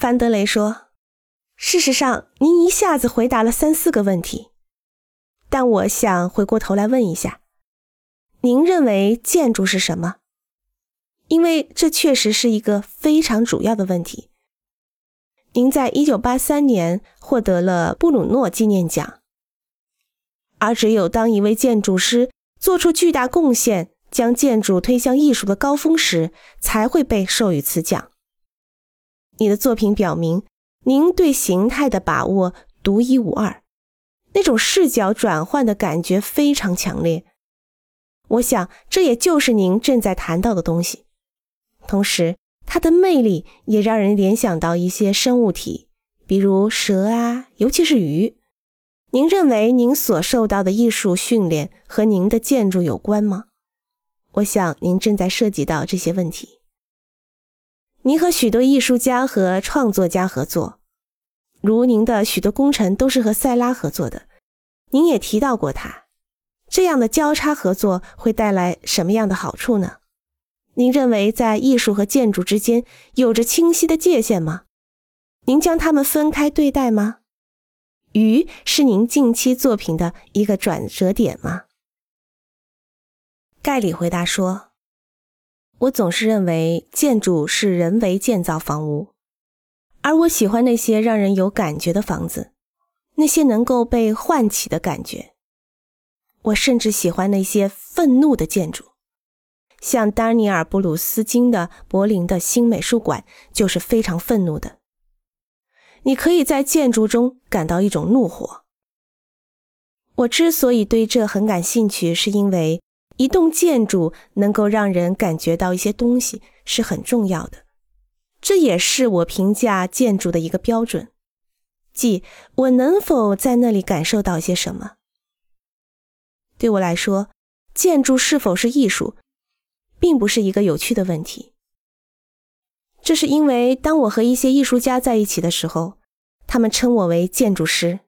范德雷说：“事实上，您一下子回答了三四个问题，但我想回过头来问一下，您认为建筑是什么？因为这确实是一个非常主要的问题。您在一九八三年获得了布鲁诺纪念奖，而只有当一位建筑师做出巨大贡献，将建筑推向艺术的高峰时，才会被授予此奖。”你的作品表明，您对形态的把握独一无二，那种视角转换的感觉非常强烈。我想，这也就是您正在谈到的东西。同时，它的魅力也让人联想到一些生物体，比如蛇啊，尤其是鱼。您认为您所受到的艺术训练和您的建筑有关吗？我想，您正在涉及到这些问题。您和许多艺术家和创作家合作，如您的许多工程都是和塞拉合作的。您也提到过他，这样的交叉合作会带来什么样的好处呢？您认为在艺术和建筑之间有着清晰的界限吗？您将它们分开对待吗？鱼是您近期作品的一个转折点吗？盖里回答说。我总是认为建筑是人为建造房屋，而我喜欢那些让人有感觉的房子，那些能够被唤起的感觉。我甚至喜欢那些愤怒的建筑，像丹尼尔·布鲁斯金的柏林的新美术馆就是非常愤怒的。你可以在建筑中感到一种怒火。我之所以对这很感兴趣，是因为。一栋建筑能够让人感觉到一些东西是很重要的，这也是我评价建筑的一个标准，即我能否在那里感受到一些什么。对我来说，建筑是否是艺术，并不是一个有趣的问题。这是因为当我和一些艺术家在一起的时候，他们称我为建筑师，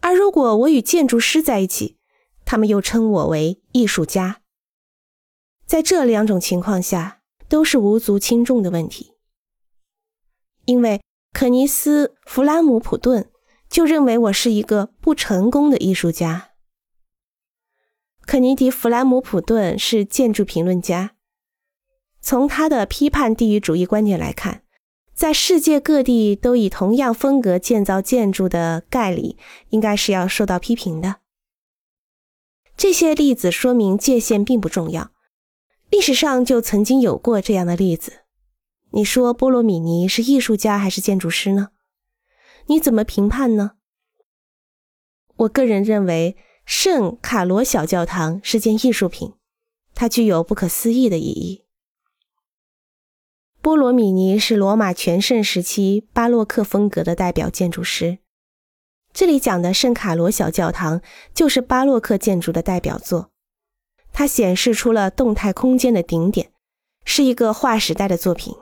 而如果我与建筑师在一起，他们又称我为艺术家。在这两种情况下，都是无足轻重的问题。因为肯尼斯·弗兰姆普顿就认为我是一个不成功的艺术家。肯尼迪·弗兰姆普顿是建筑评论家，从他的批判地域主义观点来看，在世界各地都以同样风格建造建筑的盖里，应该是要受到批评的。这些例子说明界限并不重要。历史上就曾经有过这样的例子。你说波罗米尼是艺术家还是建筑师呢？你怎么评判呢？我个人认为圣卡罗小教堂是件艺术品，它具有不可思议的意义。波罗米尼是罗马全盛时期巴洛克风格的代表建筑师。这里讲的圣卡罗小教堂就是巴洛克建筑的代表作。它显示出了动态空间的顶点，是一个划时代的作品。